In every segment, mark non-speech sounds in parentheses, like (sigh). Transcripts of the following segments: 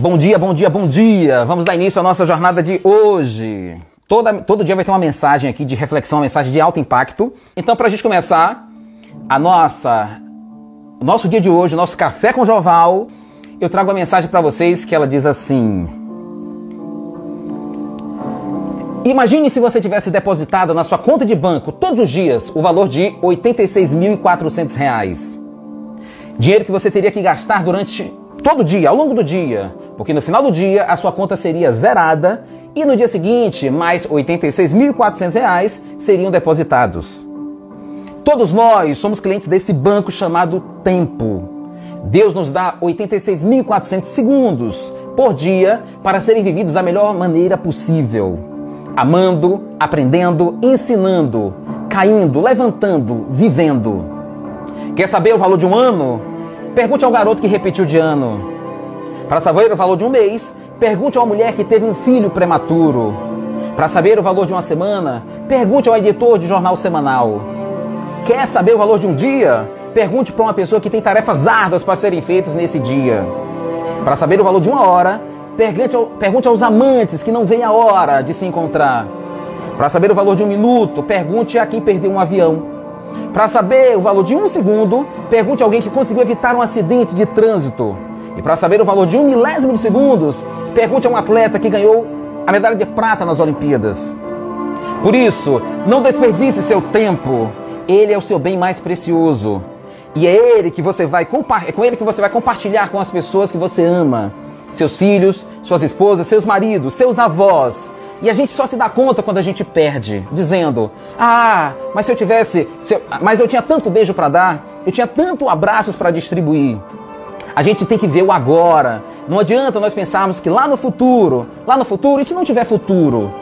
Bom dia, bom dia, bom dia! Vamos dar início à nossa jornada de hoje. Toda, todo dia vai ter uma mensagem aqui de reflexão, uma mensagem de alto impacto. Então, para a gente começar a nossa, o nosso dia de hoje, o nosso café com Joval, eu trago uma mensagem para vocês que ela diz assim: Imagine se você tivesse depositado na sua conta de banco todos os dias o valor de R$ 86.400. Dinheiro que você teria que gastar durante todo dia, ao longo do dia, porque no final do dia a sua conta seria zerada e no dia seguinte mais R$ 86.400 seriam depositados. Todos nós somos clientes desse banco chamado Tempo. Deus nos dá 86.400 segundos por dia para serem vividos da melhor maneira possível. Amando, aprendendo, ensinando, caindo, levantando, vivendo. Quer saber o valor de um ano? Pergunte ao garoto que repetiu de ano. Para saber o valor de um mês, pergunte a uma mulher que teve um filho prematuro. Para saber o valor de uma semana, pergunte ao editor de jornal semanal. Quer saber o valor de um dia? Pergunte para uma pessoa que tem tarefas árduas para serem feitas nesse dia. Para saber o valor de uma hora, pergunte, ao, pergunte aos amantes que não veem a hora de se encontrar. Para saber o valor de um minuto, pergunte a quem perdeu um avião. Para saber o valor de um segundo, pergunte a alguém que conseguiu evitar um acidente de trânsito. E para saber o valor de um milésimo de segundos, pergunte a um atleta que ganhou a medalha de prata nas Olimpíadas. Por isso, não desperdice seu tempo. Ele é o seu bem mais precioso. E é ele que você vai é com ele que você vai compartilhar com as pessoas que você ama. Seus filhos, suas esposas, seus maridos, seus avós, e a gente só se dá conta quando a gente perde, dizendo: "Ah, mas se eu tivesse, se eu, mas eu tinha tanto beijo para dar, eu tinha tanto abraços para distribuir". A gente tem que ver o agora. Não adianta nós pensarmos que lá no futuro, lá no futuro, e se não tiver futuro?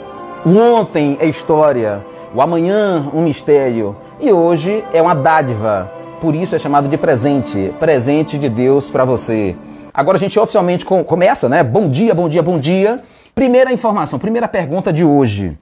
O ontem é história, o amanhã um mistério e hoje é uma dádiva. Por isso é chamado de presente, presente de Deus para você. Agora a gente oficialmente com, começa, né? Bom dia, bom dia, bom dia. Primeira informação, primeira pergunta de hoje.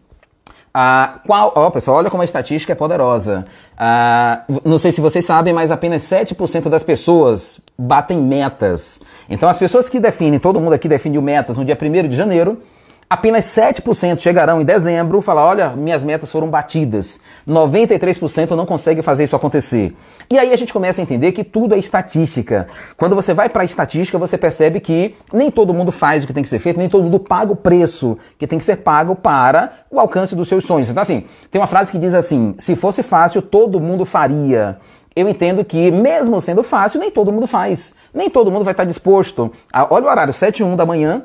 Ah, qual, pessoal, olha como a estatística é poderosa. Ah, não sei se vocês sabem, mas apenas 7% das pessoas batem metas. Então, as pessoas que definem, todo mundo aqui definiu metas no dia 1 de janeiro, Apenas 7% chegarão em dezembro e falar: olha, minhas metas foram batidas. 93% não consegue fazer isso acontecer. E aí a gente começa a entender que tudo é estatística. Quando você vai para a estatística, você percebe que nem todo mundo faz o que tem que ser feito, nem todo mundo paga o preço que tem que ser pago para o alcance dos seus sonhos. Então, assim, tem uma frase que diz assim: se fosse fácil, todo mundo faria. Eu entendo que, mesmo sendo fácil, nem todo mundo faz. Nem todo mundo vai estar disposto. A, olha o horário, 7 e 1 da manhã,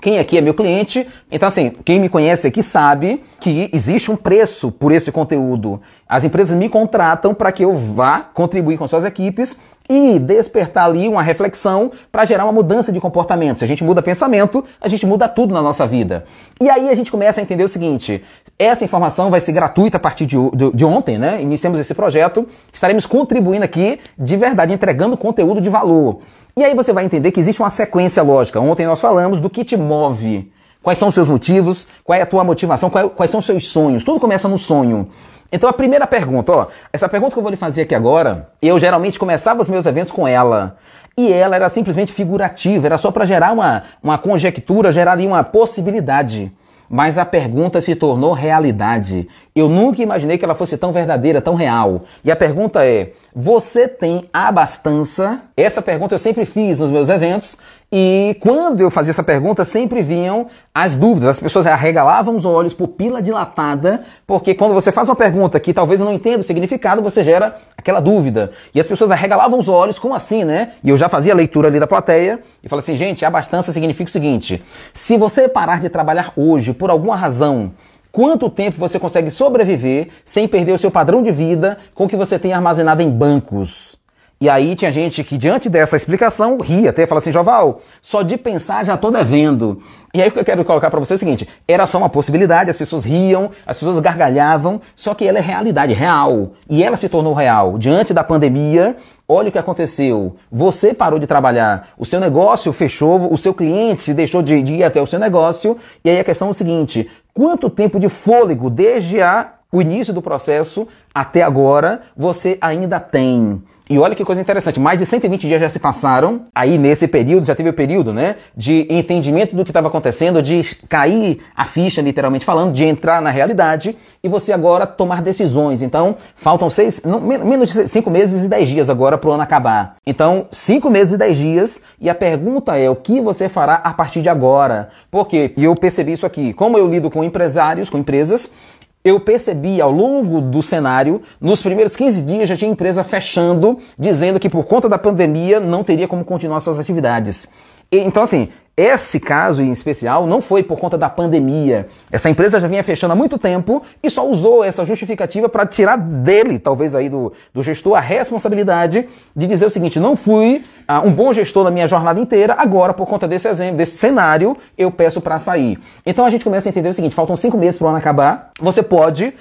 quem aqui é meu cliente, então assim, quem me conhece aqui sabe que existe um preço por esse conteúdo. As empresas me contratam para que eu vá contribuir com suas equipes e despertar ali uma reflexão para gerar uma mudança de comportamento. Se a gente muda pensamento, a gente muda tudo na nossa vida. E aí a gente começa a entender o seguinte: essa informação vai ser gratuita a partir de, de, de ontem, né? Iniciamos esse projeto, estaremos contribuindo aqui de verdade, entregando conteúdo de valor. E aí você vai entender que existe uma sequência lógica. Ontem nós falamos do que te move. Quais são os seus motivos? Qual é a tua motivação? Quais são os seus sonhos? Tudo começa no sonho. Então a primeira pergunta, ó, essa pergunta que eu vou lhe fazer aqui agora, eu geralmente começava os meus eventos com ela. E ela era simplesmente figurativa, era só para gerar uma, uma conjectura, gerar ali uma possibilidade. Mas a pergunta se tornou realidade. Eu nunca imaginei que ela fosse tão verdadeira, tão real. E a pergunta é: você tem abastança? Essa pergunta eu sempre fiz nos meus eventos e quando eu fazia essa pergunta sempre vinham as dúvidas. As pessoas arregalavam os olhos, pupila dilatada, porque quando você faz uma pergunta que talvez eu não entenda o significado, você gera aquela dúvida. E as pessoas arregalavam os olhos, como assim, né? E eu já fazia a leitura ali da plateia e falei assim, gente, abastança significa o seguinte: se você parar de trabalhar hoje por alguma razão, Quanto tempo você consegue sobreviver sem perder o seu padrão de vida com o que você tem armazenado em bancos? E aí tinha gente que, diante dessa explicação, ria até, fala assim, Joval, só de pensar já tô devendo. E aí o que eu quero colocar para você é o seguinte, era só uma possibilidade, as pessoas riam, as pessoas gargalhavam, só que ela é realidade, real. E ela se tornou real. Diante da pandemia, olha o que aconteceu. Você parou de trabalhar, o seu negócio fechou, o seu cliente deixou de, de ir até o seu negócio, e aí a questão é o seguinte, Quanto tempo de fôlego desde a, o início do processo até agora você ainda tem? E olha que coisa interessante, mais de 120 dias já se passaram. Aí nesse período, já teve o período, né, de entendimento do que estava acontecendo, de cair a ficha, literalmente falando, de entrar na realidade e você agora tomar decisões. Então, faltam seis, não, menos de cinco meses e dez dias agora para o ano acabar. Então, cinco meses e dez dias. E a pergunta é, o que você fará a partir de agora? Porque, e eu percebi isso aqui, como eu lido com empresários, com empresas, eu percebi ao longo do cenário, nos primeiros 15 dias já tinha empresa fechando, dizendo que por conta da pandemia não teria como continuar suas atividades. Então, assim, esse caso em especial não foi por conta da pandemia. Essa empresa já vinha fechando há muito tempo e só usou essa justificativa para tirar dele, talvez aí do, do gestor, a responsabilidade de dizer o seguinte: não fui uh, um bom gestor na minha jornada inteira, agora por conta desse exemplo, desse cenário, eu peço para sair. Então a gente começa a entender o seguinte: faltam cinco meses para o ano acabar. Você pode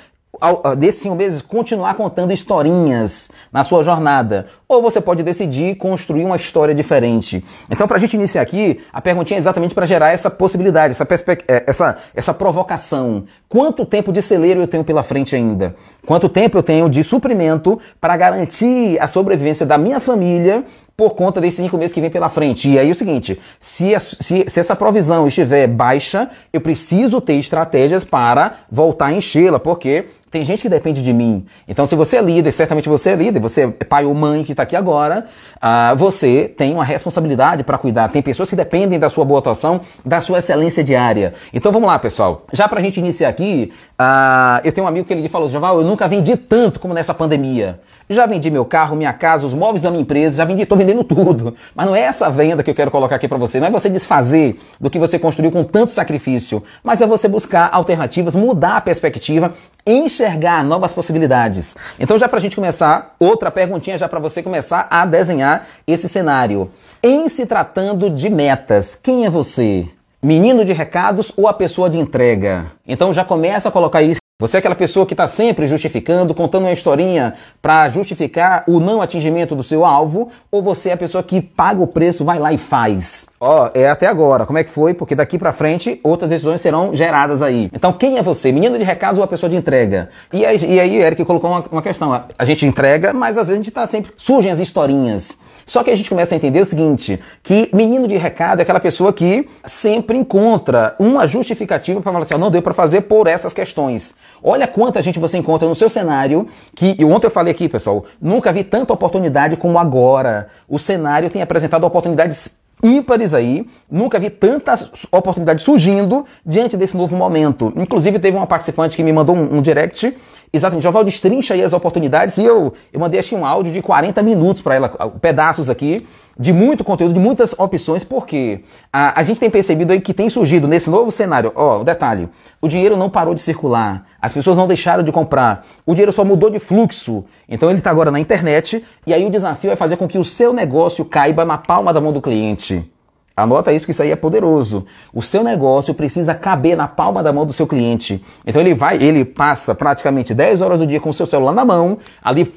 desses cinco meses, continuar contando historinhas na sua jornada. Ou você pode decidir construir uma história diferente. Então, para a gente iniciar aqui, a perguntinha é exatamente para gerar essa possibilidade, essa, é, essa, essa provocação. Quanto tempo de celeiro eu tenho pela frente ainda? Quanto tempo eu tenho de suprimento para garantir a sobrevivência da minha família por conta desses cinco meses que vem pela frente. E aí é o seguinte, se, se, se essa provisão estiver baixa, eu preciso ter estratégias para voltar a enchê-la, porque tem gente que depende de mim. Então, se você é líder, certamente você é líder, você é pai ou mãe que está aqui agora, uh, você tem uma responsabilidade para cuidar. Tem pessoas que dependem da sua boa atuação, da sua excelência diária. Então, vamos lá, pessoal. Já para a gente iniciar aqui, uh, eu tenho um amigo que ele falou, Javal, eu nunca vendi tanto como nessa pandemia. Já vendi meu carro, minha casa, os móveis da minha empresa, já vendi, estou vendendo tudo. Mas não é essa venda que eu quero colocar aqui para você. Não é você desfazer do que você construiu com tanto sacrifício, mas é você buscar alternativas, mudar a perspectiva, enxergar novas possibilidades. Então, já para a gente começar, outra perguntinha já para você começar a desenhar esse cenário. Em se tratando de metas, quem é você? Menino de recados ou a pessoa de entrega? Então já começa a colocar isso você é aquela pessoa que está sempre justificando, contando uma historinha para justificar o não atingimento do seu alvo, ou você é a pessoa que paga o preço, vai lá e faz? Ó, é até agora. Como é que foi? Porque daqui para frente outras decisões serão geradas aí. Então, quem é você? Menino de recados ou a pessoa de entrega? E aí, e aí Eric colocou uma, uma questão. A gente entrega, mas às vezes a gente está sempre. Surgem as historinhas. Só que a gente começa a entender o seguinte, que menino de recado é aquela pessoa que sempre encontra uma justificativa para falar assim, não deu para fazer por essas questões. Olha quanta gente você encontra no seu cenário, que e ontem eu falei aqui, pessoal, nunca vi tanta oportunidade como agora. O cenário tem apresentado oportunidades ímpares aí, nunca vi tantas oportunidades surgindo diante desse novo momento. Inclusive teve uma participante que me mandou um, um direct Exatamente, Joval destrincha aí as oportunidades e eu, eu mandei aqui um áudio de 40 minutos para ela, pedaços aqui, de muito conteúdo, de muitas opções, porque a, a gente tem percebido aí que tem surgido nesse novo cenário, ó, detalhe, o dinheiro não parou de circular, as pessoas não deixaram de comprar, o dinheiro só mudou de fluxo, então ele está agora na internet, e aí o desafio é fazer com que o seu negócio caiba na palma da mão do cliente. Anota isso que isso aí é poderoso. O seu negócio precisa caber na palma da mão do seu cliente. Então ele vai, ele passa praticamente 10 horas do dia com o seu celular na mão, ali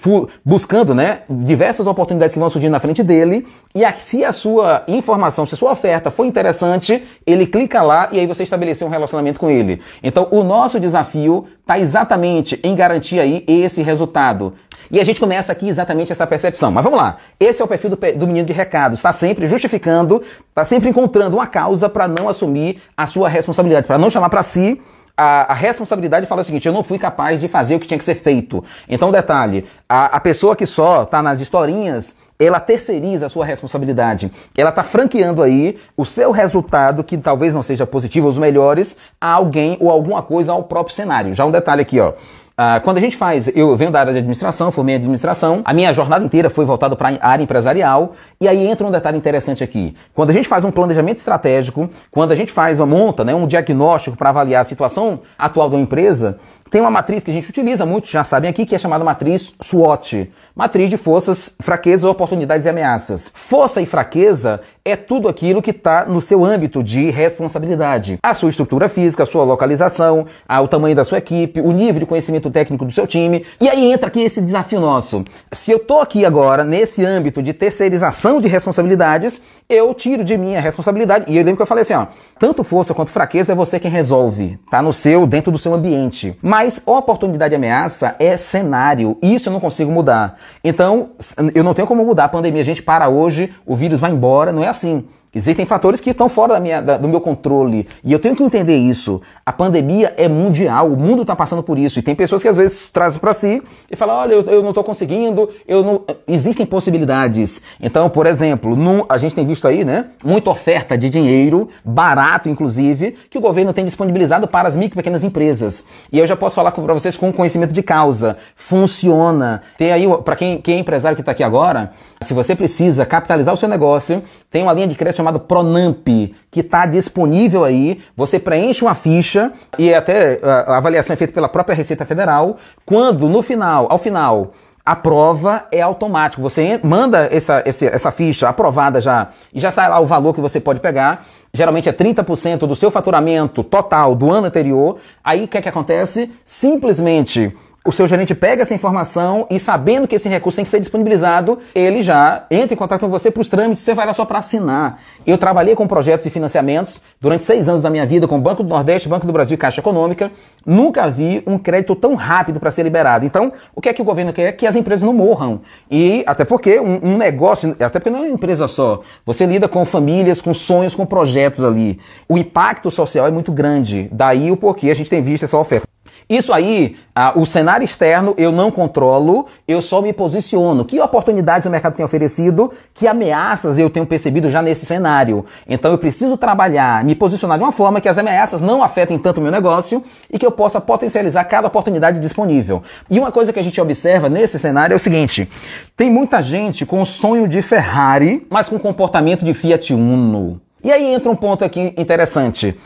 buscando, né, diversas oportunidades que vão surgir na frente dele, e se a sua informação, se a sua oferta for interessante, ele clica lá e aí você estabeleceu um relacionamento com ele. Então o nosso desafio está exatamente em garantir aí esse resultado. E a gente começa aqui exatamente essa percepção. Mas vamos lá. Esse é o perfil do, do menino de recado. Está sempre justificando, está sempre encontrando uma causa para não assumir a sua responsabilidade, para não chamar para si a, a, responsabilidade fala o seguinte: eu não fui capaz de fazer o que tinha que ser feito. Então, detalhe: a, a pessoa que só está nas historinhas, ela terceiriza a sua responsabilidade. Ela está franqueando aí o seu resultado, que talvez não seja positivo, os melhores, a alguém ou alguma coisa ao próprio cenário. Já um detalhe aqui, ó. Uh, quando a gente faz, eu venho da área de administração, formei administração, a minha jornada inteira foi voltada para a área empresarial, e aí entra um detalhe interessante aqui. Quando a gente faz um planejamento estratégico, quando a gente faz uma monta, né, um diagnóstico para avaliar a situação atual da empresa, tem uma matriz que a gente utiliza, muitos já sabem aqui, que é chamada matriz SWOT. Matriz de forças, fraquezas, oportunidades e ameaças. Força e fraqueza é tudo aquilo que está no seu âmbito de responsabilidade. A sua estrutura física, a sua localização, o tamanho da sua equipe, o nível de conhecimento técnico do seu time. E aí entra aqui esse desafio nosso. Se eu estou aqui agora nesse âmbito de terceirização de responsabilidades, eu tiro de mim a responsabilidade. E eu lembro que eu falei assim, ó, tanto força quanto fraqueza é você quem resolve. Tá no seu, dentro do seu ambiente. Mas oportunidade e ameaça é cenário. Isso eu não consigo mudar. Então, eu não tenho como mudar a pandemia. A gente para hoje, o vírus vai embora, não é assim. Existem fatores que estão fora da minha, da, do meu controle. E eu tenho que entender isso. A pandemia é mundial, o mundo está passando por isso. E tem pessoas que às vezes trazem para si e falam: olha, eu, eu não estou conseguindo, eu não. Existem possibilidades. Então, por exemplo, num, a gente tem visto aí, né? Muita oferta de dinheiro, barato inclusive, que o governo tem disponibilizado para as micro e pequenas empresas. E eu já posso falar para vocês com conhecimento de causa. Funciona. Tem aí, para quem, quem é empresário que está aqui agora, se você precisa capitalizar o seu negócio, tem uma linha de crédito chamada Pronamp, que está disponível aí. Você preenche uma ficha e até a avaliação é feita pela própria Receita Federal. Quando no final, ao final, a prova é automático. Você manda essa, essa ficha aprovada já e já sai lá o valor que você pode pegar. Geralmente é 30% do seu faturamento total do ano anterior. Aí o que, é que acontece? Simplesmente o seu gerente pega essa informação e sabendo que esse recurso tem que ser disponibilizado, ele já entra em contato com você para os trâmites, você vai lá só para assinar. Eu trabalhei com projetos e financiamentos durante seis anos da minha vida com o Banco do Nordeste, Banco do Brasil e Caixa Econômica. Nunca vi um crédito tão rápido para ser liberado. Então, o que é que o governo quer? Que as empresas não morram. E até porque um, um negócio, até porque não é uma empresa só. Você lida com famílias, com sonhos, com projetos ali. O impacto social é muito grande. Daí o porquê a gente tem visto essa oferta. Isso aí, ah, o cenário externo eu não controlo, eu só me posiciono. Que oportunidades o mercado tem oferecido, que ameaças eu tenho percebido já nesse cenário. Então eu preciso trabalhar, me posicionar de uma forma que as ameaças não afetem tanto o meu negócio e que eu possa potencializar cada oportunidade disponível. E uma coisa que a gente observa nesse cenário é o seguinte: tem muita gente com o sonho de Ferrari, mas com comportamento de Fiat Uno. E aí entra um ponto aqui interessante.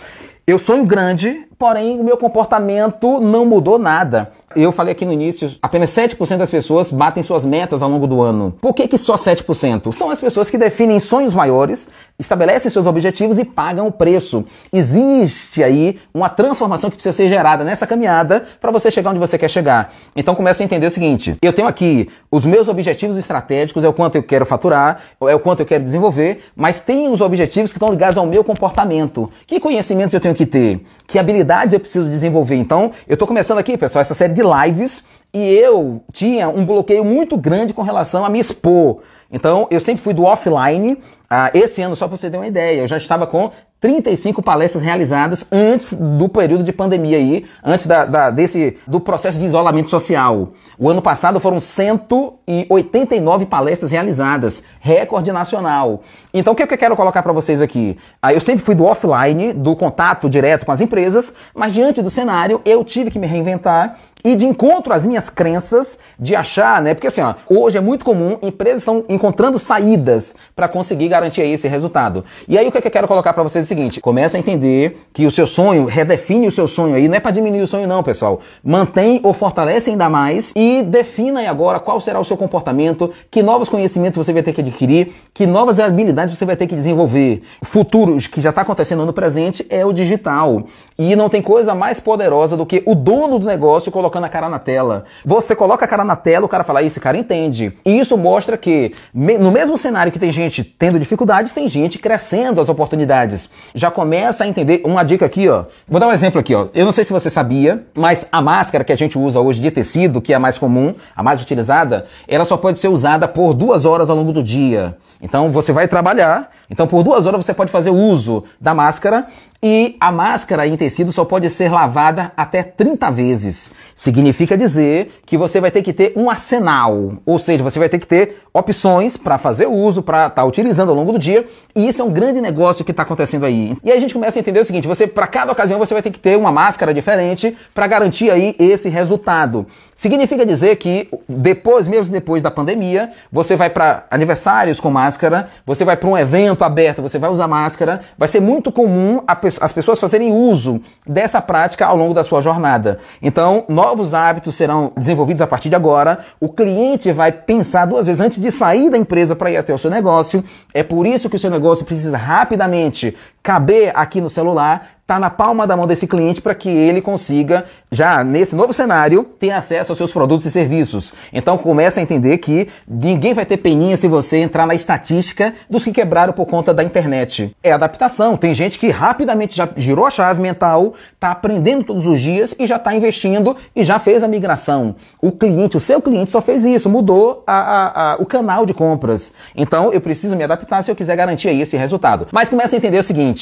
Eu sonho grande, porém o meu comportamento não mudou nada. Eu falei aqui no início, apenas 7% das pessoas batem suas metas ao longo do ano. Por que, que só 7%? São as pessoas que definem sonhos maiores, estabelecem seus objetivos e pagam o preço. Existe aí uma transformação que precisa ser gerada nessa caminhada para você chegar onde você quer chegar. Então comece a entender o seguinte: eu tenho aqui os meus objetivos estratégicos, é o quanto eu quero faturar, é o quanto eu quero desenvolver, mas tem os objetivos que estão ligados ao meu comportamento. Que conhecimentos eu tenho que ter? Que habilidades eu preciso desenvolver? Então, eu estou começando aqui, pessoal, essa série de lives e eu tinha um bloqueio muito grande com relação a me expor. Então, eu sempre fui do offline. Ah, esse ano, só para você ter uma ideia, eu já estava com 35 palestras realizadas antes do período de pandemia aí, antes da, da, desse, do processo de isolamento social. O ano passado foram 189 palestras realizadas, recorde nacional. Então o que, que eu quero colocar para vocês aqui? Ah, eu sempre fui do offline, do contato direto com as empresas, mas diante do cenário eu tive que me reinventar e de encontro às minhas crenças de achar, né? Porque assim, ó, hoje é muito comum empresas estão encontrando saídas para conseguir garantir esse resultado. E aí o que, é que eu quero colocar para vocês é o seguinte: começa a entender que o seu sonho, redefine o seu sonho aí, não é para diminuir o sonho não, pessoal. Mantém ou fortalece ainda mais e defina aí agora qual será o seu comportamento, que novos conhecimentos você vai ter que adquirir, que novas habilidades você vai ter que desenvolver. O futuro que já está acontecendo no presente é o digital. E não tem coisa mais poderosa do que o dono do negócio colocando a cara na tela. Você coloca a cara na tela, o cara fala, esse cara entende. E isso mostra que no mesmo cenário que tem gente tendo dificuldades, tem gente crescendo as oportunidades. Já começa a entender. Uma dica aqui, ó. Vou dar um exemplo aqui, ó. Eu não sei se você sabia, mas a máscara que a gente usa hoje de tecido, que é a mais comum, a mais utilizada, ela só pode ser usada por duas horas ao longo do dia. Então você vai trabalhar, então por duas horas você pode fazer uso da máscara e a máscara em tecido só pode ser lavada até 30 vezes. Significa dizer que você vai ter que ter um arsenal, ou seja, você vai ter que ter opções para fazer uso, para estar tá utilizando ao longo do dia. E isso é um grande negócio que está acontecendo aí. E aí a gente começa a entender o seguinte: você para cada ocasião você vai ter que ter uma máscara diferente para garantir aí esse resultado. Significa dizer que depois, mesmo depois da pandemia, você vai para aniversários com máscara, você vai para um evento aberto, você vai usar máscara. Vai ser muito comum as pessoas fazerem uso dessa prática ao longo da sua jornada. Então, novos hábitos serão desenvolvidos a partir de agora. O cliente vai pensar duas vezes antes de sair da empresa para ir até o seu negócio. É por isso que o seu negócio precisa rapidamente caber aqui no celular está na palma da mão desse cliente para que ele consiga, já nesse novo cenário, ter acesso aos seus produtos e serviços. Então começa a entender que ninguém vai ter peninha se você entrar na estatística dos que quebraram por conta da internet. É adaptação. Tem gente que rapidamente já girou a chave mental, está aprendendo todos os dias e já está investindo e já fez a migração. O cliente, o seu cliente só fez isso, mudou a, a, a, o canal de compras. Então eu preciso me adaptar se eu quiser garantir aí esse resultado. Mas começa a entender o seguinte: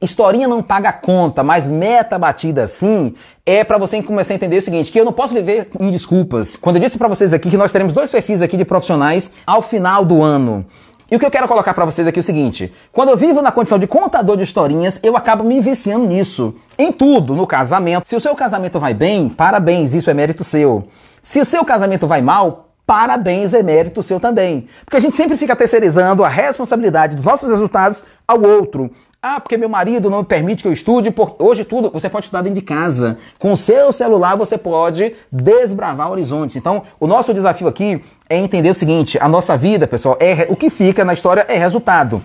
historinha não paga conta, mas meta batida sim é para você começar a entender o seguinte, que eu não posso viver em desculpas. Quando eu disse para vocês aqui que nós teremos dois perfis aqui de profissionais ao final do ano. E o que eu quero colocar para vocês aqui é o seguinte: quando eu vivo na condição de contador de historinhas, eu acabo me viciando nisso. Em tudo, no casamento. Se o seu casamento vai bem, parabéns, isso é mérito seu. Se o seu casamento vai mal, parabéns, é mérito seu também. Porque a gente sempre fica terceirizando a responsabilidade dos nossos resultados ao outro. Ah, porque meu marido não me permite que eu estude. Porque hoje tudo você pode estudar dentro de casa. Com o seu celular você pode desbravar horizontes. Então, o nosso desafio aqui é entender o seguinte: a nossa vida, pessoal, é o que fica na história é resultado.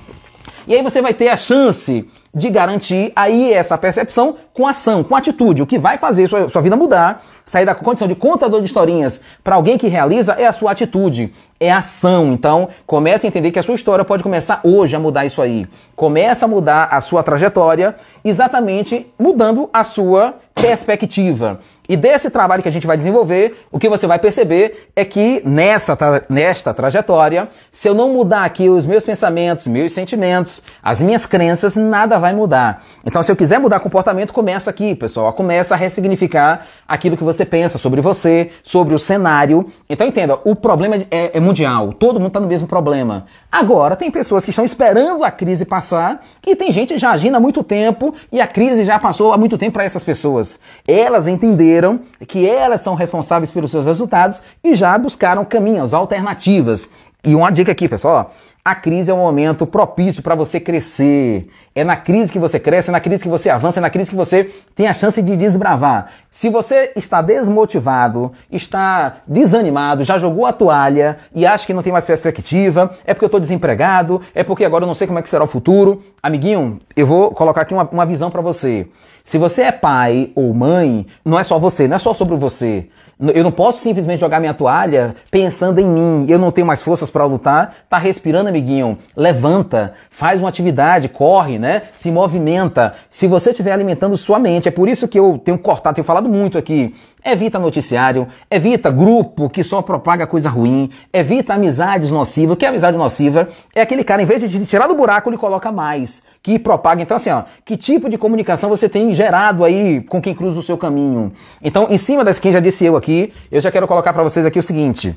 E aí você vai ter a chance de garantir aí essa percepção com ação, com atitude. O que vai fazer sua, sua vida mudar sair da condição de contador de historinhas para alguém que realiza é a sua atitude, é ação. Então, comece a entender que a sua história pode começar hoje a mudar isso aí. Começa a mudar a sua trajetória, exatamente mudando a sua perspectiva. E desse trabalho que a gente vai desenvolver, o que você vai perceber é que nessa, nesta trajetória, se eu não mudar aqui os meus pensamentos, meus sentimentos, as minhas crenças, nada vai mudar. Então, se eu quiser mudar comportamento, começa aqui, pessoal. Começa a ressignificar aquilo que você pensa sobre você, sobre o cenário. Então, entenda, o problema é, é mundial. Todo mundo está no mesmo problema. Agora, tem pessoas que estão esperando a crise passar e tem gente já agindo há muito tempo e a crise já passou há muito tempo para essas pessoas. Elas entenderam entenderam que elas são responsáveis pelos seus resultados e já buscaram caminhos, alternativas. E uma dica aqui, pessoal, a crise é um momento propício para você crescer. É na crise que você cresce, é na crise que você avança, é na crise que você tem a chance de desbravar. Se você está desmotivado, está desanimado, já jogou a toalha e acha que não tem mais perspectiva, é porque eu estou desempregado, é porque agora eu não sei como é que será o futuro. Amiguinho, eu vou colocar aqui uma, uma visão para você. Se você é pai ou mãe, não é só você, não é só sobre você. Eu não posso simplesmente jogar minha toalha pensando em mim. Eu não tenho mais forças para lutar. Tá respirando, amiguinho. Levanta, faz uma atividade, corre, né? Se movimenta. Se você estiver alimentando sua mente, é por isso que eu tenho cortado, tenho falado muito aqui. Evita noticiário, evita grupo que só propaga coisa ruim, evita amizades nocivas. O que é amizade nociva? É aquele cara, em vez de tirar do buraco, ele coloca mais, que propaga. Então, assim, ó, que tipo de comunicação você tem gerado aí com quem cruza o seu caminho? Então, em cima das quem já disse eu aqui, eu já quero colocar para vocês aqui o seguinte.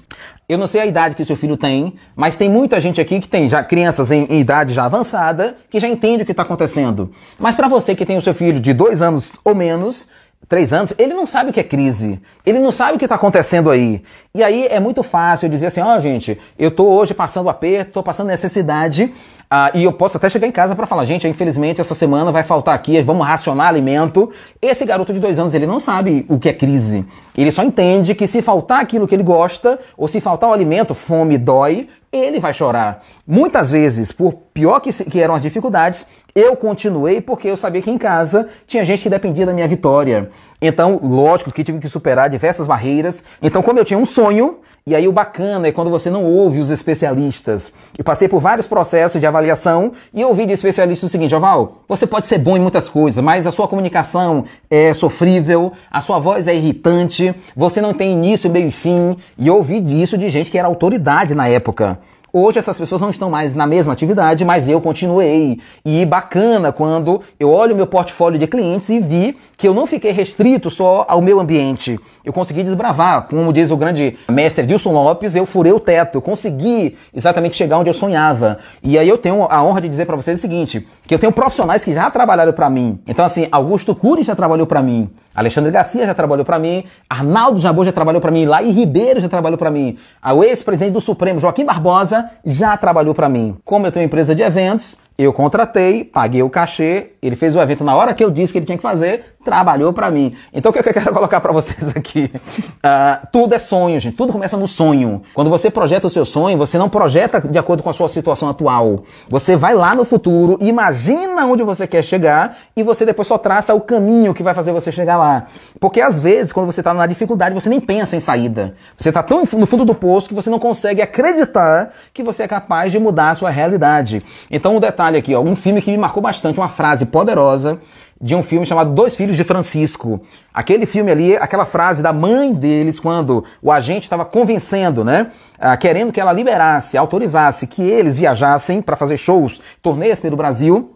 Eu não sei a idade que o seu filho tem, mas tem muita gente aqui que tem já crianças em, em idade já avançada que já entende o que está acontecendo. Mas para você que tem o seu filho de dois anos ou menos, três anos, ele não sabe o que é crise. Ele não sabe o que está acontecendo aí. E aí é muito fácil dizer assim, ó oh, gente, eu estou hoje passando aperto, estou passando necessidade, ah, e eu posso até chegar em casa para falar, gente, infelizmente essa semana vai faltar aqui, vamos racionar alimento. Esse garoto de dois anos, ele não sabe o que é crise. Ele só entende que se faltar aquilo que ele gosta, ou se faltar o alimento, fome dói, ele vai chorar. Muitas vezes, por pior que, que eram as dificuldades, eu continuei porque eu sabia que em casa tinha gente que dependia da minha vitória. Então, lógico que tive que superar diversas barreiras. Então, como eu tinha um sonho, e aí o bacana é quando você não ouve os especialistas. Eu passei por vários processos de avaliação e ouvi de especialistas o seguinte, Oval, você pode ser bom em muitas coisas, mas a sua comunicação é sofrível, a sua voz é irritante, você não tem início, meio e fim. E eu ouvi disso de gente que era autoridade na época. Hoje essas pessoas não estão mais na mesma atividade, mas eu continuei. E bacana quando eu olho meu portfólio de clientes e vi que eu não fiquei restrito só ao meu ambiente. Eu consegui desbravar, como diz o grande mestre Dilson Lopes, eu furei o teto, eu consegui exatamente chegar onde eu sonhava. E aí eu tenho a honra de dizer para vocês o seguinte, que eu tenho profissionais que já trabalharam para mim. Então assim, Augusto Cury já trabalhou para mim, Alexandre Garcia já trabalhou para mim, Arnaldo Jabor já trabalhou para mim, Lai Ribeiro já trabalhou para mim, o ex-presidente do Supremo, Joaquim Barbosa, já trabalhou para mim. Como eu tenho empresa de eventos, Eu contratei, paguei o cachê, ele fez o evento na hora que eu disse que ele tinha que fazer, trabalhou para mim. Então o que eu (laughs) quero colocar para vocês aqui? Uh, tudo é sonho, gente. Tudo começa no sonho. Quando você projeta o seu sonho, você não projeta de acordo com a sua situação atual. Você vai lá no futuro, imagina onde você quer chegar e você depois só traça o caminho que vai fazer você chegar lá. Porque às vezes, quando você está na dificuldade, você nem pensa em saída. Você está tão no fundo do poço que você não consegue acreditar que você é capaz de mudar a sua realidade. Então, um detalhe aqui, ó, um filme que me marcou bastante, uma frase poderosa de um filme chamado Dois Filhos de Francisco. Aquele filme ali, aquela frase da mãe deles, quando o agente estava convencendo, né? Ah, querendo que ela liberasse, autorizasse que eles viajassem para fazer shows, turnês pelo Brasil.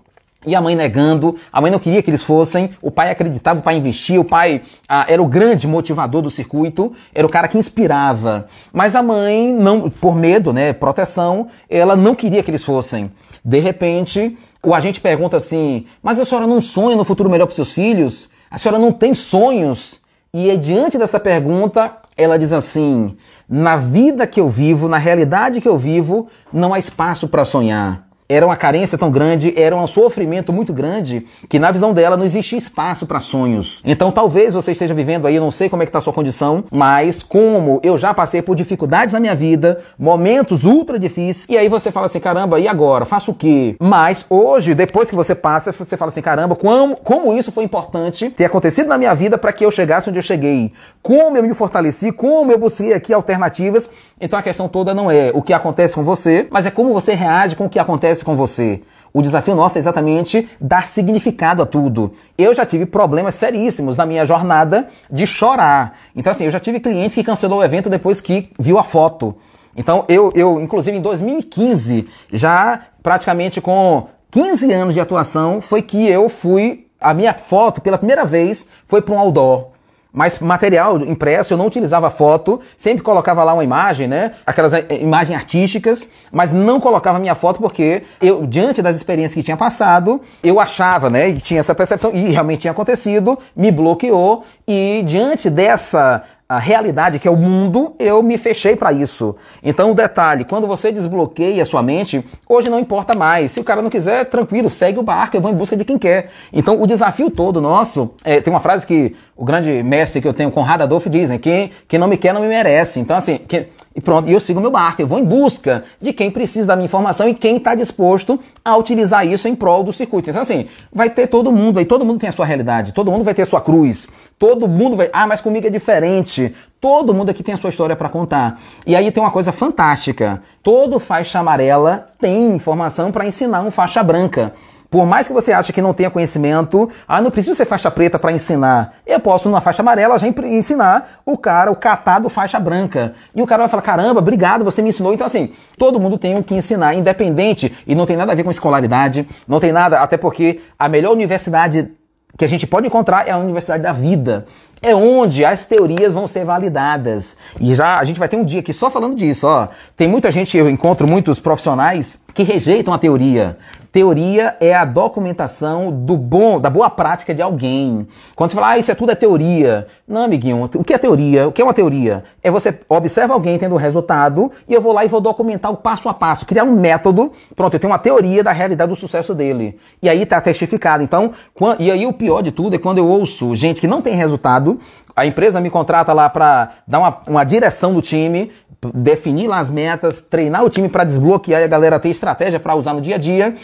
E a mãe negando, a mãe não queria que eles fossem, o pai acreditava, o pai investia, o pai ah, era o grande motivador do circuito, era o cara que inspirava. Mas a mãe, não, por medo, né, proteção, ela não queria que eles fossem. De repente, o agente pergunta assim: Mas a senhora não sonha no futuro melhor para seus filhos? A senhora não tem sonhos? E diante dessa pergunta, ela diz assim: Na vida que eu vivo, na realidade que eu vivo, não há espaço para sonhar era uma carência tão grande, era um sofrimento muito grande, que na visão dela não existia espaço para sonhos. Então talvez você esteja vivendo aí, eu não sei como é que está a sua condição, mas como eu já passei por dificuldades na minha vida, momentos ultra difíceis, e aí você fala assim, caramba, e agora? Faço o quê? Mas hoje, depois que você passa, você fala assim, caramba, como, como isso foi importante ter acontecido na minha vida para que eu chegasse onde eu cheguei. Como eu me fortaleci, como eu busquei aqui alternativas. Então a questão toda não é o que acontece com você, mas é como você reage com o que acontece acontece com você. O desafio nosso é exatamente dar significado a tudo. Eu já tive problemas seríssimos na minha jornada de chorar. Então, assim, eu já tive clientes que cancelou o evento depois que viu a foto. Então, eu, eu inclusive em 2015, já praticamente com 15 anos de atuação, foi que eu fui. A minha foto, pela primeira vez, foi para um outdoor. Mas material impresso, eu não utilizava foto, sempre colocava lá uma imagem, né? Aquelas eh, imagens artísticas, mas não colocava minha foto porque eu, diante das experiências que tinha passado, eu achava, né? E tinha essa percepção, e realmente tinha acontecido, me bloqueou, e diante dessa a realidade que é o mundo, eu me fechei para isso. Então, o detalhe, quando você desbloqueia a sua mente, hoje não importa mais. Se o cara não quiser, tranquilo, segue o barco, eu vou em busca de quem quer. Então, o desafio todo nosso, é, tem uma frase que o grande mestre que eu tenho, Conrado Adolfo, diz, né? Quem, quem não me quer não me merece. Então, assim, que, e pronto, e eu sigo meu barco, eu vou em busca de quem precisa da minha informação e quem está disposto a utilizar isso em prol do circuito. Então, assim, vai ter todo mundo aí, todo mundo tem a sua realidade, todo mundo vai ter a sua cruz, todo mundo vai. Ah, mas comigo é diferente. Todo mundo aqui tem a sua história para contar. E aí tem uma coisa fantástica: todo faixa amarela tem informação para ensinar um faixa branca. Por mais que você ache que não tenha conhecimento, ah, não preciso ser faixa preta para ensinar. Eu posso, numa faixa amarela, já ensinar o cara, o catado faixa branca. E o cara vai falar: caramba, obrigado, você me ensinou. Então, assim, todo mundo tem o que ensinar, independente, e não tem nada a ver com escolaridade, não tem nada, até porque a melhor universidade que a gente pode encontrar é a universidade da vida é onde as teorias vão ser validadas. E já a gente vai ter um dia aqui só falando disso, ó. Tem muita gente, eu encontro muitos profissionais que rejeitam a teoria. Teoria é a documentação do bom, da boa prática de alguém. Quando você fala, ah, isso é tudo é teoria. Não, amiguinho, o que é teoria? O que é uma teoria? É você observa alguém tendo um resultado e eu vou lá e vou documentar o passo a passo, criar um método. Pronto, eu tenho uma teoria da realidade do sucesso dele. E aí tá testificado. Então, e aí o pior de tudo é quando eu ouço gente que não tem resultado, a empresa me contrata lá para dar uma, uma direção do time, definir lá as metas, treinar o time para desbloquear e a galera ter estratégia para usar no dia a dia.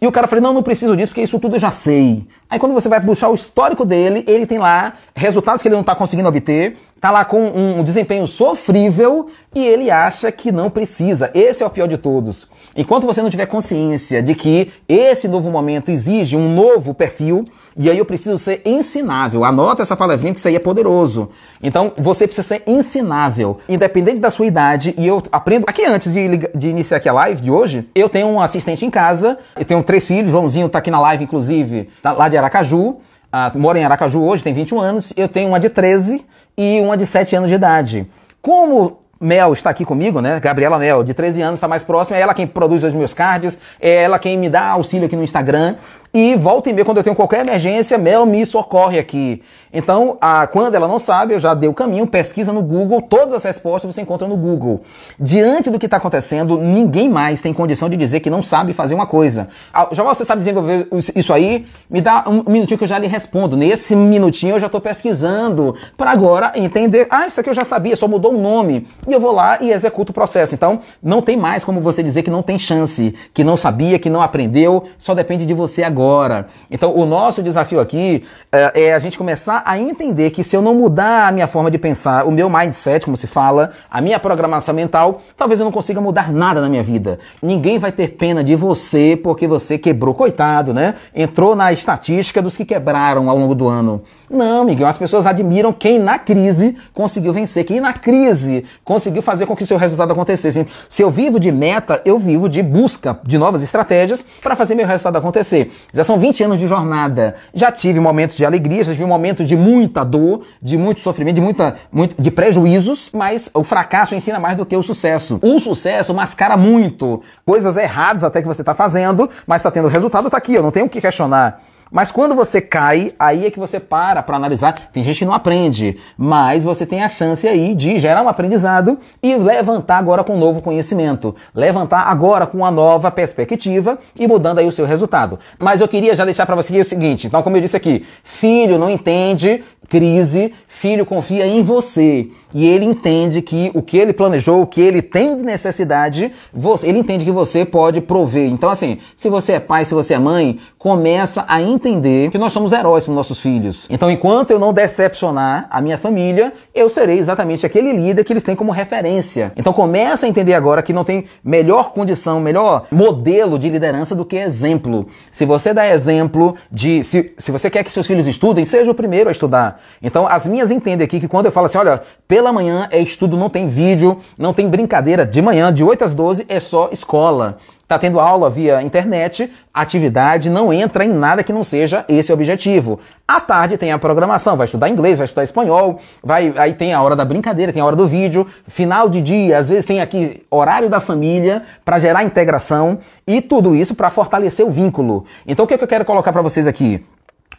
E o cara falou: não, não preciso disso, porque isso tudo eu já sei. Aí quando você vai puxar o histórico dele, ele tem lá resultados que ele não está conseguindo obter, tá lá com um desempenho sofrível e ele acha que não precisa. Esse é o pior de todos. Enquanto você não tiver consciência de que esse novo momento exige um novo perfil, e aí eu preciso ser ensinável. Anota essa palavrinha que isso aí é poderoso. Então você precisa ser ensinável, independente da sua idade. E eu aprendo. Aqui antes de, de iniciar aqui a live de hoje, eu tenho um assistente em casa, eu tenho três filhos, Joãozinho tá aqui na live, inclusive, tá lá de Aracaju. Uh, mora em Aracaju hoje, tem 21 anos. Eu tenho uma de 13 e uma de 7 anos de idade. Como Mel está aqui comigo, né? Gabriela Mel, de 13 anos, está mais próxima. É ela quem produz os meus cards, é ela quem me dá auxílio aqui no Instagram. E volta e meia, quando eu tenho qualquer emergência, Mel me socorre aqui. Então, a, quando ela não sabe, eu já dei o caminho, pesquisa no Google, todas as respostas você encontra no Google. Diante do que está acontecendo, ninguém mais tem condição de dizer que não sabe fazer uma coisa. Ah, já você sabe desenvolver isso aí? Me dá um minutinho que eu já lhe respondo. Nesse minutinho eu já estou pesquisando para agora entender. Ah, isso aqui eu já sabia, só mudou o nome. E eu vou lá e executo o processo. Então, não tem mais como você dizer que não tem chance, que não sabia, que não aprendeu, só depende de você agora. Então, o nosso desafio aqui é, é a gente começar a entender que se eu não mudar a minha forma de pensar, o meu mindset, como se fala, a minha programação mental, talvez eu não consiga mudar nada na minha vida. Ninguém vai ter pena de você porque você quebrou, coitado, né? Entrou na estatística dos que quebraram ao longo do ano. Não, Miguel, as pessoas admiram quem na crise conseguiu vencer, quem na crise conseguiu fazer com que seu resultado acontecesse. Se eu vivo de meta, eu vivo de busca de novas estratégias para fazer meu resultado acontecer. Já são 20 anos de jornada. Já tive momentos de alegria, já tive momentos de muita dor, de muito sofrimento, de muita muito, de prejuízos, mas o fracasso ensina mais do que o sucesso. O sucesso mascara muito coisas erradas até que você está fazendo, mas está tendo resultado, está aqui, eu não tenho o que questionar. Mas quando você cai, aí é que você para para analisar. Tem gente que não aprende, mas você tem a chance aí de gerar um aprendizado e levantar agora com um novo conhecimento. Levantar agora com uma nova perspectiva e mudando aí o seu resultado. Mas eu queria já deixar para você o seguinte, então como eu disse aqui, filho não entende crise, filho confia em você e ele entende que o que ele planejou, o que ele tem de necessidade, você, ele entende que você pode prover. Então assim, se você é pai, se você é mãe, começa a entender que nós somos heróis para nossos filhos. Então enquanto eu não decepcionar a minha família, eu serei exatamente aquele líder que eles têm como referência. Então começa a entender agora que não tem melhor condição, melhor modelo de liderança do que exemplo. Se você dá exemplo de se, se você quer que seus filhos estudem, seja o primeiro a estudar. Então, as minhas entendem aqui que quando eu falo assim, olha, pela manhã é estudo, não tem vídeo, não tem brincadeira, de manhã, de 8 às 12, é só escola. Tá tendo aula via internet, atividade, não entra em nada que não seja esse objetivo. À tarde tem a programação, vai estudar inglês, vai estudar espanhol, vai, aí tem a hora da brincadeira, tem a hora do vídeo, final de dia, às vezes tem aqui horário da família para gerar integração e tudo isso para fortalecer o vínculo. Então o que, é que eu quero colocar para vocês aqui?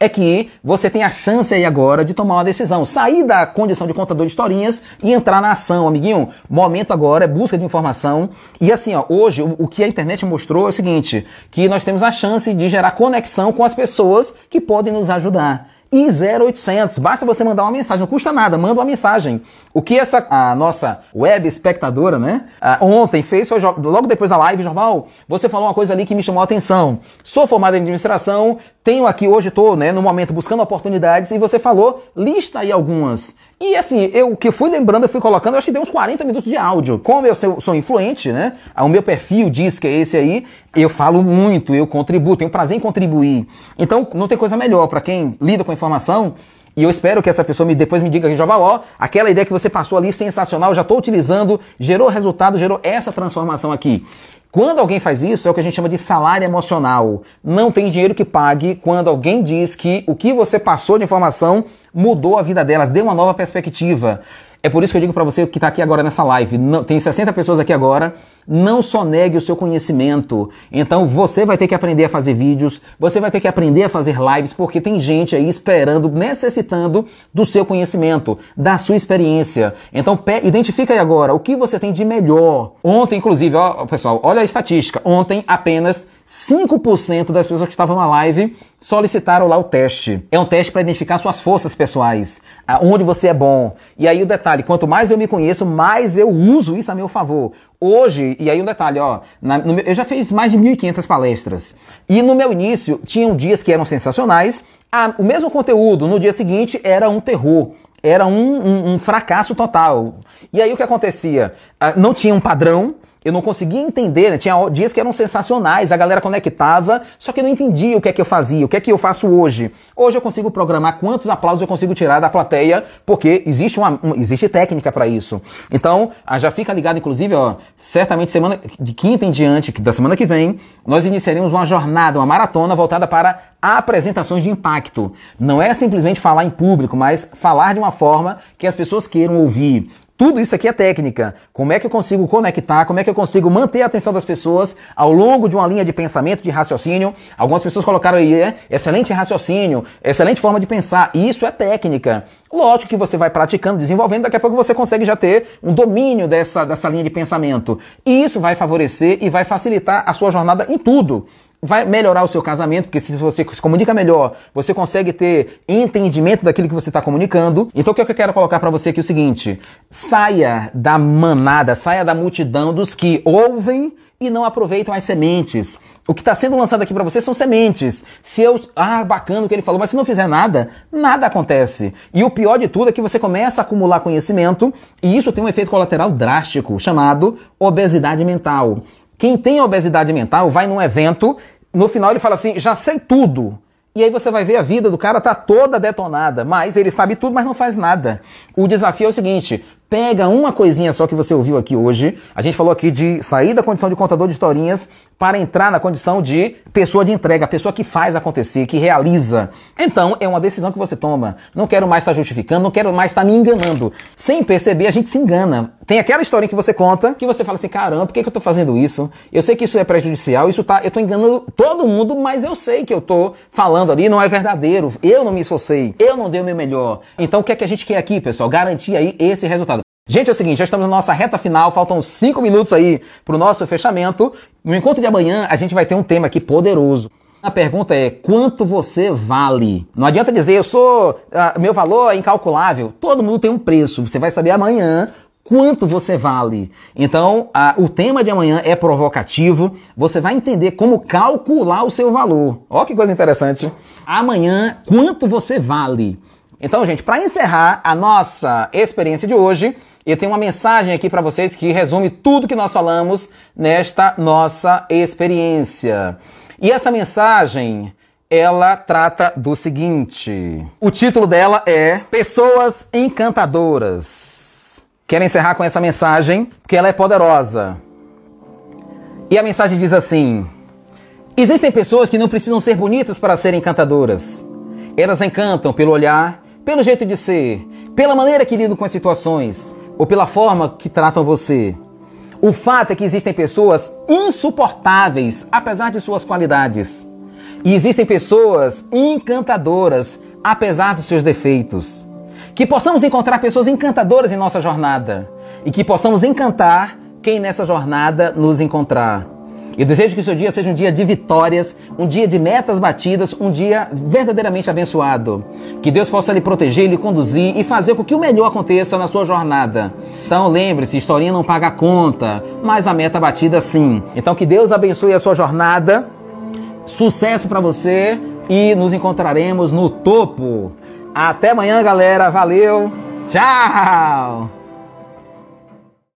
É que você tem a chance aí agora de tomar uma decisão, sair da condição de contador de historinhas e entrar na ação, amiguinho. Momento agora é busca de informação. E assim, ó, hoje o, o que a internet mostrou é o seguinte, que nós temos a chance de gerar conexão com as pessoas que podem nos ajudar e 0800. Basta você mandar uma mensagem, não custa nada, manda uma mensagem. O que essa a nossa web espectadora, né, ontem fez foi logo depois da live, Jorval, você falou uma coisa ali que me chamou a atenção. Sou formado em administração, tenho aqui hoje estou, né, no momento buscando oportunidades e você falou, lista aí algumas. E assim, eu que fui lembrando, eu fui colocando, eu acho que deu uns 40 minutos de áudio. Como eu sou, sou influente, né? O meu perfil diz que é esse aí, eu falo muito, eu contribuo, tenho prazer em contribuir. Então, não tem coisa melhor para quem lida com informação e eu espero que essa pessoa me, depois me diga que, Joval, ó, aquela ideia que você passou ali, sensacional, já estou utilizando, gerou resultado, gerou essa transformação aqui. Quando alguém faz isso, é o que a gente chama de salário emocional. Não tem dinheiro que pague quando alguém diz que o que você passou de informação mudou a vida delas, deu uma nova perspectiva. É por isso que eu digo para você que está aqui agora nessa live, não, tem 60 pessoas aqui agora, não só negue o seu conhecimento. Então você vai ter que aprender a fazer vídeos, você vai ter que aprender a fazer lives, porque tem gente aí esperando, necessitando do seu conhecimento, da sua experiência. Então identifica aí agora o que você tem de melhor. Ontem, inclusive, ó, pessoal, olha a estatística. Ontem apenas 5% das pessoas que estavam na live solicitaram lá o teste. É um teste para identificar suas forças pessoais, onde você é bom. E aí o detalhe, quanto mais eu me conheço, mais eu uso isso a meu favor. Hoje, e aí um detalhe, ó, na, eu já fiz mais de 1.500 palestras. E no meu início, tinham dias que eram sensacionais, a, o mesmo conteúdo no dia seguinte era um terror. Era um, um, um fracasso total. E aí o que acontecia? Não tinha um padrão, eu não conseguia entender, né? tinha dias que eram sensacionais, a galera conectava, só que eu não entendia o que é que eu fazia, o que é que eu faço hoje. Hoje eu consigo programar quantos aplausos eu consigo tirar da plateia, porque existe uma, uma existe técnica para isso. Então, ah, já fica ligado, inclusive, ó, certamente semana de quinta em diante, da semana que vem, nós iniciaremos uma jornada, uma maratona voltada para apresentações de impacto. Não é simplesmente falar em público, mas falar de uma forma que as pessoas queiram ouvir Tudo isso aqui é técnica. Como é que eu consigo conectar, como é que eu consigo manter a atenção das pessoas ao longo de uma linha de pensamento, de raciocínio. Algumas pessoas colocaram aí, é, excelente raciocínio, excelente forma de pensar. Isso é técnica. Lógico que você vai praticando, desenvolvendo, daqui a pouco você consegue já ter um domínio dessa, dessa linha de pensamento. E isso vai favorecer e vai facilitar a sua jornada em tudo vai melhorar o seu casamento, porque se você se comunica melhor, você consegue ter entendimento daquilo que você está comunicando. Então o que eu quero colocar para você aqui é o seguinte: saia da manada, saia da multidão dos que ouvem e não aproveitam as sementes. O que está sendo lançado aqui para você são sementes. Se eu. Ah, bacana o que ele falou, mas se não fizer nada, nada acontece. E o pior de tudo é que você começa a acumular conhecimento e isso tem um efeito colateral drástico chamado obesidade mental. Quem tem obesidade mental vai num evento, no final ele fala assim: já sei tudo. E aí você vai ver a vida do cara tá toda detonada, mas ele sabe tudo, mas não faz nada. O desafio é o seguinte: pega uma coisinha só que você ouviu aqui hoje. A gente falou aqui de sair da condição de contador de historinhas para entrar na condição de pessoa de entrega, pessoa que faz acontecer, que realiza. Então, é uma decisão que você toma. Não quero mais estar justificando, não quero mais estar me enganando. Sem perceber, a gente se engana. Tem aquela historinha que você conta, que você fala assim, caramba, por que, que eu estou fazendo isso? Eu sei que isso é prejudicial, isso tá, eu estou enganando todo mundo, mas eu sei que eu estou falando ali, não é verdadeiro. Eu não me esforcei, eu não dei o meu melhor. Então, o que é que a gente quer aqui, pessoal? Garantir aí esse resultado. Gente, é o seguinte, já estamos na nossa reta final, faltam cinco minutos aí para o nosso fechamento. No encontro de amanhã, a gente vai ter um tema aqui poderoso. A pergunta é: quanto você vale? Não adianta dizer, eu sou. Uh, meu valor é incalculável. Todo mundo tem um preço. Você vai saber amanhã quanto você vale. Então, o tema de amanhã é provocativo. Você vai entender como calcular o seu valor. Olha que coisa interessante. Amanhã, quanto você vale? Então, gente, para encerrar a nossa experiência de hoje, eu tenho uma mensagem aqui para vocês que resume tudo que nós falamos nesta nossa experiência. E essa mensagem, ela trata do seguinte: o título dela é Pessoas Encantadoras. Quero encerrar com essa mensagem, porque ela é poderosa. E a mensagem diz assim: Existem pessoas que não precisam ser bonitas para serem encantadoras. Elas encantam pelo olhar, pelo jeito de ser, pela maneira que lidam com as situações, ou pela forma que tratam você. O fato é que existem pessoas insuportáveis, apesar de suas qualidades. E existem pessoas encantadoras, apesar dos seus defeitos. Que possamos encontrar pessoas encantadoras em nossa jornada. E que possamos encantar quem nessa jornada nos encontrar. Eu desejo que o seu dia seja um dia de vitórias, um dia de metas batidas, um dia verdadeiramente abençoado. Que Deus possa lhe proteger, lhe conduzir e fazer com que o melhor aconteça na sua jornada. Então lembre-se, historinha não paga a conta, mas a meta batida sim. Então que Deus abençoe a sua jornada. Sucesso para você e nos encontraremos no topo. Até amanhã, galera. Valeu. Tchau.